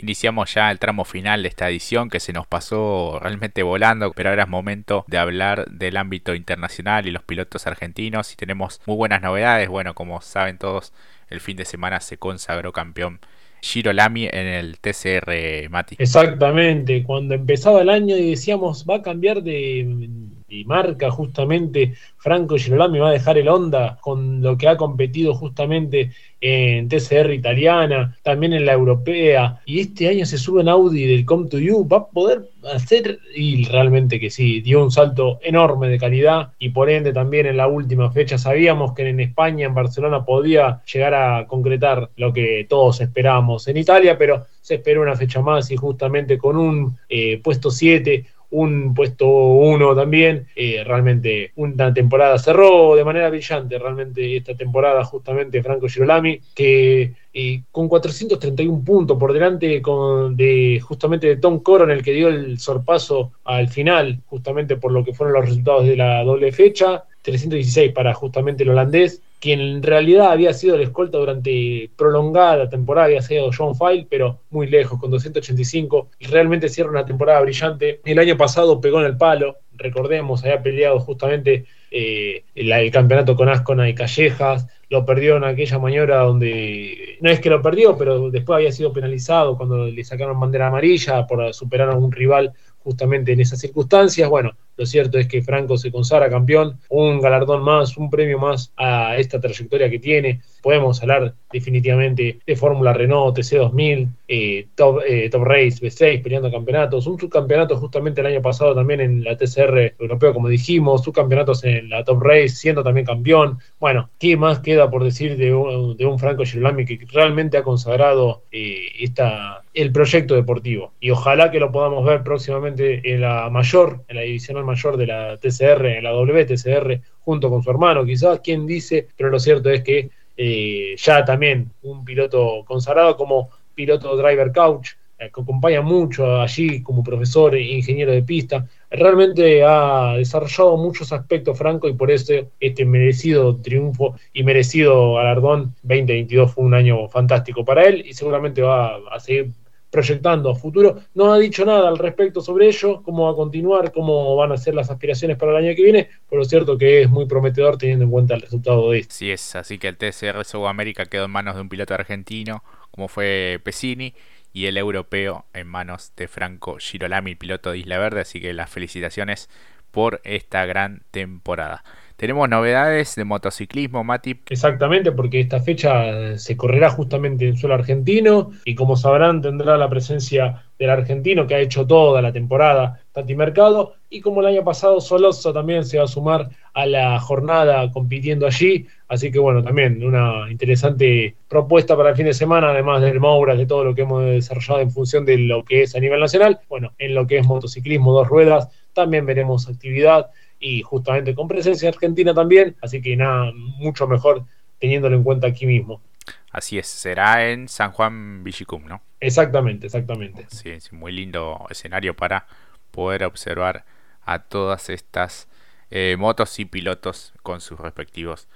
Iniciamos ya el tramo final de esta edición que se nos pasó realmente volando, pero ahora es momento de hablar del ámbito internacional y los pilotos argentinos y tenemos muy buenas novedades. Bueno, como saben todos, el fin de semana se consagró campeón Giro Lamy en el TCR Mati. Exactamente, cuando empezaba el año y decíamos va a cambiar de y marca justamente Franco Girolami va a dejar el Honda con lo que ha competido justamente en TCR italiana, también en la europea, y este año se sube en Audi del Come to You, va a poder hacer, y realmente que sí, dio un salto enorme de calidad, y por ende también en la última fecha sabíamos que en España, en Barcelona, podía llegar a concretar lo que todos esperábamos en Italia, pero se esperó una fecha más y justamente con un eh, puesto 7 un puesto uno también. Eh, realmente una temporada cerró de manera brillante, realmente esta temporada justamente Franco Girolami, que eh, con 431 puntos por delante con, de justamente de Tom Coron, el que dio el sorpaso al final, justamente por lo que fueron los resultados de la doble fecha. 316 para justamente el holandés, quien en realidad había sido el escolta durante prolongada temporada, había sido John File, pero muy lejos, con 285, y realmente cierra una temporada brillante. El año pasado pegó en el palo, recordemos, había peleado justamente eh, el, campeonato con Ascona y Callejas, lo perdió en aquella maniobra donde, no es que lo perdió, pero después había sido penalizado cuando le sacaron bandera amarilla por superar a un rival justamente en esas circunstancias. Bueno, lo cierto es que Franco se consagra campeón, un galardón más, un premio más a esta trayectoria que tiene. Podemos hablar definitivamente de Fórmula Renault, TC2000, eh, Top, eh, Top Race, B6, peleando campeonatos, un subcampeonato justamente el año pasado también en la TCR europeo, como dijimos, subcampeonatos en la Top Race, siendo también campeón. Bueno, ¿qué más queda por decir de un, de un Franco Girolami que realmente ha consagrado eh, esta, el proyecto deportivo? Y ojalá que lo podamos ver próximamente en la mayor, en la división mayor de la TCR, en la WTCR, junto con su hermano, quizás, quien dice, pero lo cierto es que eh, ya también un piloto consagrado como piloto driver couch, eh, que acompaña mucho allí como profesor e ingeniero de pista, realmente ha desarrollado muchos aspectos Franco y por eso este merecido triunfo y merecido galardón 2022 fue un año fantástico para él y seguramente va a seguir proyectando a futuro. No ha dicho nada al respecto sobre ello, cómo va a continuar, cómo van a ser las aspiraciones para el año que viene, pero lo cierto que es muy prometedor teniendo en cuenta el resultado de esto. Sí es, así que el TCR Sudamérica quedó en manos de un piloto argentino, como fue Pesini, y el europeo en manos de Franco Girolami, piloto de Isla Verde, así que las felicitaciones por esta gran temporada. Tenemos novedades de motociclismo, Mati. Exactamente, porque esta fecha se correrá justamente en suelo argentino y como sabrán tendrá la presencia del argentino que ha hecho toda la temporada, Tati Mercado, y como el año pasado Soloso también se va a sumar a la jornada compitiendo allí, así que bueno, también una interesante propuesta para el fin de semana, además del Moura, de todo lo que hemos desarrollado en función de lo que es a nivel nacional, bueno, en lo que es motociclismo, dos ruedas, también veremos actividad y justamente con presencia argentina también, así que nada, mucho mejor teniéndolo en cuenta aquí mismo. Así es, será en San Juan Villicum, ¿no? Exactamente, exactamente. Sí, es muy lindo escenario para poder observar a todas estas eh, motos y pilotos con sus respectivos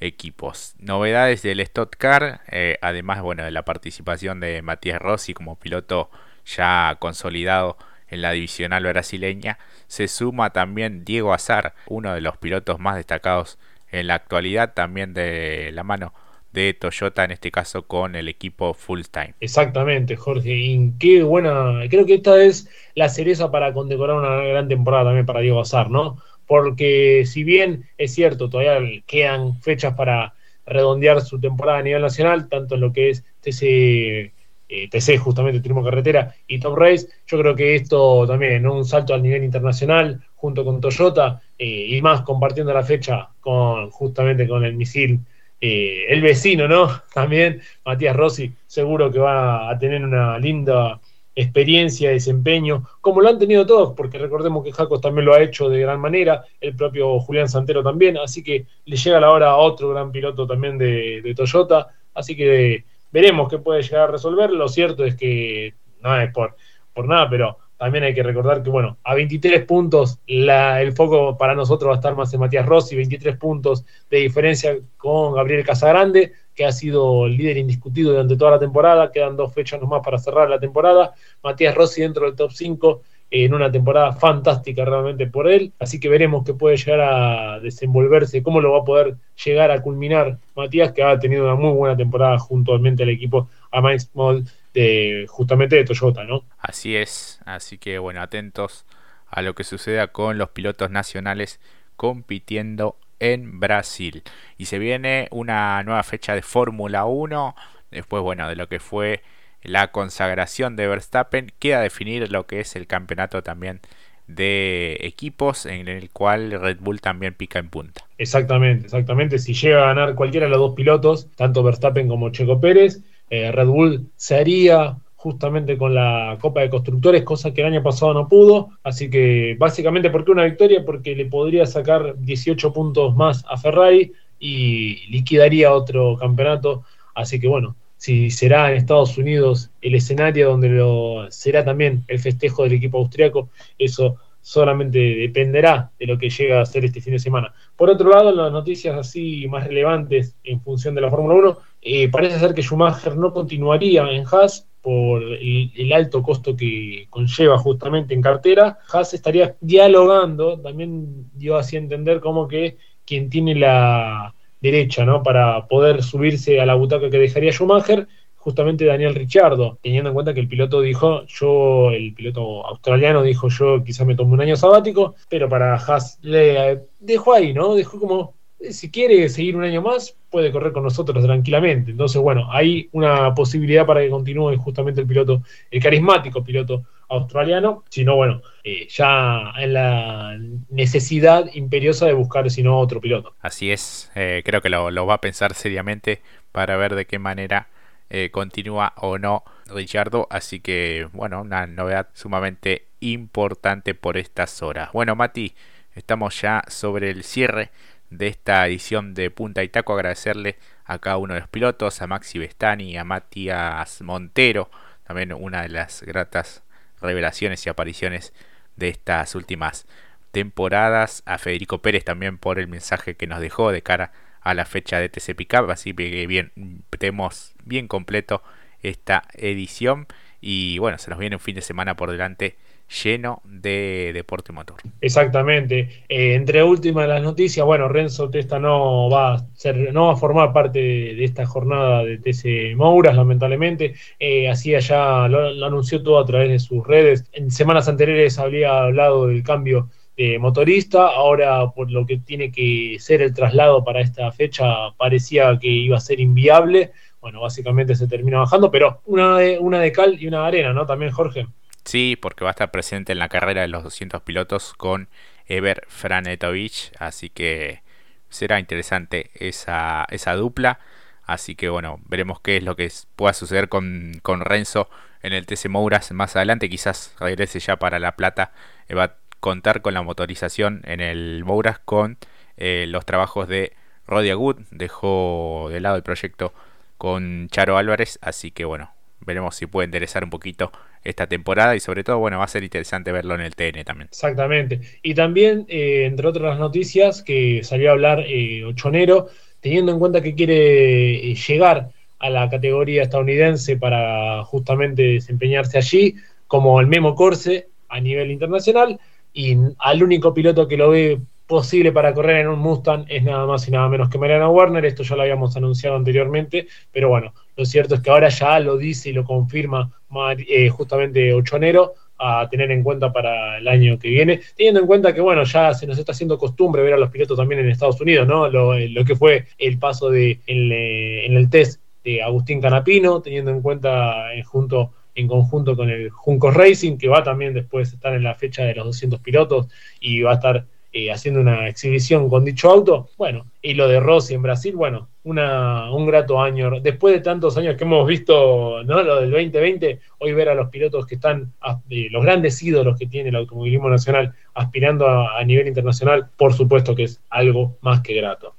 equipos. Novedades del Stock Car, eh, además bueno, de la participación de Matías Rossi como piloto ya consolidado en la divisional brasileña, se suma también Diego Azar, uno de los pilotos más destacados en la actualidad, también de la mano de Toyota, en este caso con el equipo Full Time. Exactamente, Jorge. Y qué buena, creo que esta es la cereza para condecorar una gran temporada también para Diego Azar, ¿no? Porque si bien es cierto, todavía quedan fechas para redondear su temporada a nivel nacional, tanto en lo que es TC eh, TC, justamente Turismo Carretera y Top Race. Yo creo que esto también, un salto al nivel internacional junto con Toyota eh, y más compartiendo la fecha con justamente con el misil. Eh, el vecino, ¿no? También Matías Rossi, seguro que va a tener una linda experiencia, desempeño, como lo han tenido todos, porque recordemos que Jacos también lo ha hecho de gran manera, el propio Julián Santero también, así que le llega la hora a otro gran piloto también de, de Toyota, así que Veremos qué puede llegar a resolver. Lo cierto es que no es por, por nada, pero también hay que recordar que, bueno, a 23 puntos el foco para nosotros va a estar más en Matías Rossi, 23 puntos de diferencia con Gabriel Casagrande, que ha sido el líder indiscutido durante toda la temporada. Quedan dos fechas nomás para cerrar la temporada. Matías Rossi dentro del top 5 en una temporada fantástica realmente por él, así que veremos qué puede llegar a desenvolverse, cómo lo va a poder llegar a culminar Matías, que ha tenido una muy buena temporada juntomente al equipo a Mike Small de justamente de Toyota, ¿no? Así es, así que bueno, atentos a lo que suceda con los pilotos nacionales compitiendo en Brasil. Y se viene una nueva fecha de Fórmula 1, después bueno, de lo que fue la consagración de Verstappen, queda definir lo que es el campeonato también de equipos en el cual Red Bull también pica en punta. Exactamente, exactamente. Si llega a ganar cualquiera de los dos pilotos, tanto Verstappen como Checo Pérez, eh, Red Bull se haría justamente con la Copa de Constructores, cosa que el año pasado no pudo. Así que básicamente, ¿por qué una victoria? Porque le podría sacar 18 puntos más a Ferrari y liquidaría otro campeonato. Así que bueno, si será en Estados Unidos el escenario donde lo será también el festejo del equipo austriaco, eso solamente dependerá de lo que llega a ser este fin de semana. Por otro lado, las noticias así más relevantes en función de la Fórmula 1, eh, parece ser que Schumacher no continuaría en Haas por el, el, alto costo que conlleva justamente en cartera. Haas estaría dialogando, también dio así a entender como que quien tiene la, derecha, ¿no? Para poder subirse a la butaca que dejaría Schumacher, justamente Daniel Ricciardo, teniendo en cuenta que el piloto dijo, yo, el piloto australiano dijo, yo quizá me tomo un año sabático, pero para Haas le dejó ahí, ¿no? Dejó como, si quiere seguir un año más, puede correr con nosotros tranquilamente. Entonces, bueno, hay una posibilidad para que continúe justamente el piloto, el carismático piloto australiano, sino bueno, eh, ya en la necesidad imperiosa de buscar sino otro piloto. Así es, eh, creo que lo, va a pensar seriamente para ver de qué manera eh, continúa o no Richardo, así que bueno, una novedad sumamente importante por estas horas. Bueno, Mati, estamos ya sobre el cierre de esta edición de Punta y Taco, agradecerle a cada uno de los pilotos, a Maxi Bestani, a Matías Montero, también una de las gratas revelaciones y apariciones de estas últimas temporadas. A Federico Pérez también por el mensaje que nos dejó de cara a la fecha de TC Pickup. Así que bien, tenemos bien completo esta edición. Y bueno, se nos viene un fin de semana por delante lleno de deporte motor. Exactamente. Eh, entre últimas las noticias, bueno, Renzo Testa no va a ser, no va a formar parte de, esta jornada de TC Mouras, lamentablemente. Eh, así allá lo, anunció todo a través de sus redes. En semanas anteriores había hablado del cambio de motorista, ahora por lo que tiene que ser el traslado para esta fecha parecía que iba a ser inviable. Bueno, básicamente se termina bajando, pero una de, una de cal y una de arena, ¿no? También, Jorge. Sí, porque va a estar presente en la carrera de los 200 pilotos con Ever Franetovich, así que será interesante esa, esa dupla. Así que bueno, veremos qué es lo que pueda suceder con, con Renzo en el TC Mouras más adelante. Quizás regrese ya para La Plata. Eh, va a contar con la motorización en el Mouras con eh, los trabajos de Rodia Good. Dejó de lado el proyecto con Charo Álvarez. Así que bueno, veremos si puede interesar un poquito esta temporada y sobre todo, bueno, va a ser interesante verlo en el TN también. Exactamente. Y también, eh, entre otras noticias, que salió a hablar eh, Ochonero, teniendo en cuenta que quiere eh, llegar a la categoría estadounidense para justamente desempeñarse allí, como el Memo Corse a nivel internacional, y al único piloto que lo ve posible para correr en un Mustang es nada más y nada menos que Mariana Warner, esto ya lo habíamos anunciado anteriormente, pero bueno, lo cierto es que ahora ya lo dice y lo confirma eh, justamente Ochonero a tener en cuenta para el año que viene, teniendo en cuenta que, bueno, ya se nos está haciendo costumbre ver a los pilotos también en Estados Unidos, ¿no? Lo, eh, que fue el paso de eh, en, el test de Agustín Canapino, teniendo en cuenta junto en conjunto con el Junco Racing, que va también después a estar en la fecha de los 200 pilotos y va a estar eh, haciendo una exhibición con dicho auto. Bueno, y lo de Rossi en Brasil, bueno, una, un grato año. Después de tantos años que hemos visto, ¿no? Lo del 2020, hoy ver a los pilotos que están, eh, los grandes ídolos que tiene el automovilismo nacional aspirando a, a nivel internacional, por supuesto que es algo más que grato.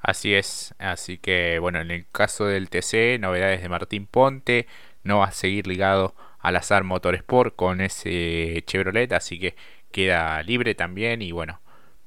Así es, así que bueno, en el caso del TC, novedades de Martín Ponte, no va a seguir ligado al Azar Motorsport con ese Chevrolet, así que queda libre también y bueno,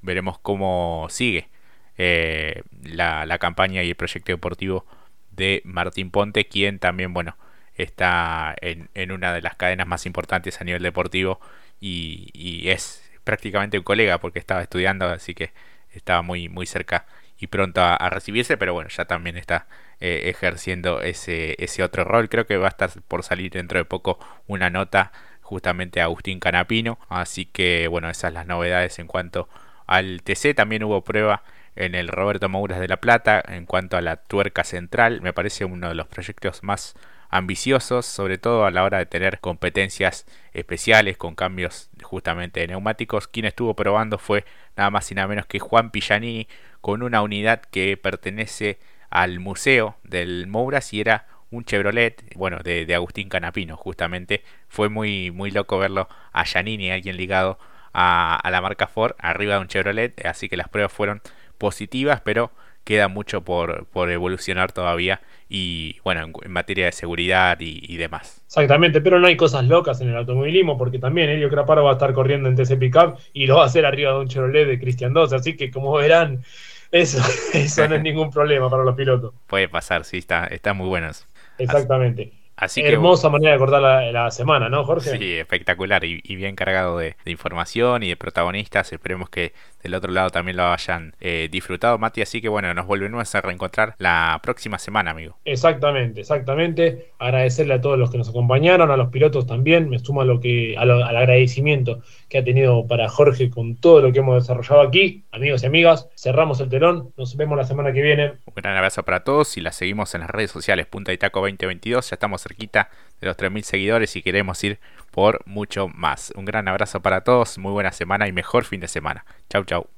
veremos cómo sigue eh, la, campaña y el proyecto deportivo de Martín Ponte, quien también, bueno, está en, en una de las cadenas más importantes a nivel deportivo y, y, es prácticamente un colega porque estaba estudiando, así que estaba muy, muy cerca y pronto a, a recibirse, pero bueno, ya también está eh, ejerciendo ese, ese otro rol. Creo que va a estar por salir dentro de poco una nota justamente a Agustín Canapino, así que bueno, esas las novedades en cuanto al TC, también hubo prueba en el Roberto Mouras de La Plata en cuanto a la tuerca central, me parece uno de los proyectos más ambiciosos, sobre todo a la hora de tener competencias especiales con cambios justamente de neumáticos. Quien estuvo probando fue nada más y nada menos que Juan Pillanini con una unidad que pertenece al museo del Mouras y era un Chevrolet, bueno, de, Agustín Canapino, justamente. Fue muy, muy loco verlo a Giannini, alguien ligado a, a la marca Ford, arriba de un Chevrolet, así que las pruebas fueron positivas, pero queda mucho por, por evolucionar todavía y bueno, en, materia de seguridad y, y, demás. Exactamente, pero no hay cosas locas en el automovilismo porque también Elio Craparo va a estar corriendo en TC Pickup y lo va a hacer arriba de un Chevrolet de Cristian 2, así que como verán, eso, eso no es ningún problema para los pilotos. Puede pasar, sí, está, están muy buenos. Exactamente. Así Hermosa que, manera de cortar la, la, semana, ¿no, Jorge? Sí, espectacular y, y bien cargado de, de, información y de protagonistas. Esperemos que del otro lado también lo hayan eh, disfrutado, Mati. Así que bueno, nos volvemos a reencontrar la próxima semana, amigo. Exactamente, exactamente. Agradecerle a todos los que nos acompañaron, a los pilotos también. Me sumo a lo que, a lo, al agradecimiento que ha tenido para Jorge con todo lo que hemos desarrollado aquí. Amigos y amigas, cerramos el telón. Nos vemos la semana que viene. Un gran abrazo para todos y la seguimos en las redes sociales Punta y Taco 2022. Ya estamos cerquita de los 3.000 seguidores y queremos ir por mucho más. Un gran abrazo para todos, muy buena semana y mejor fin de semana. Chau, chau.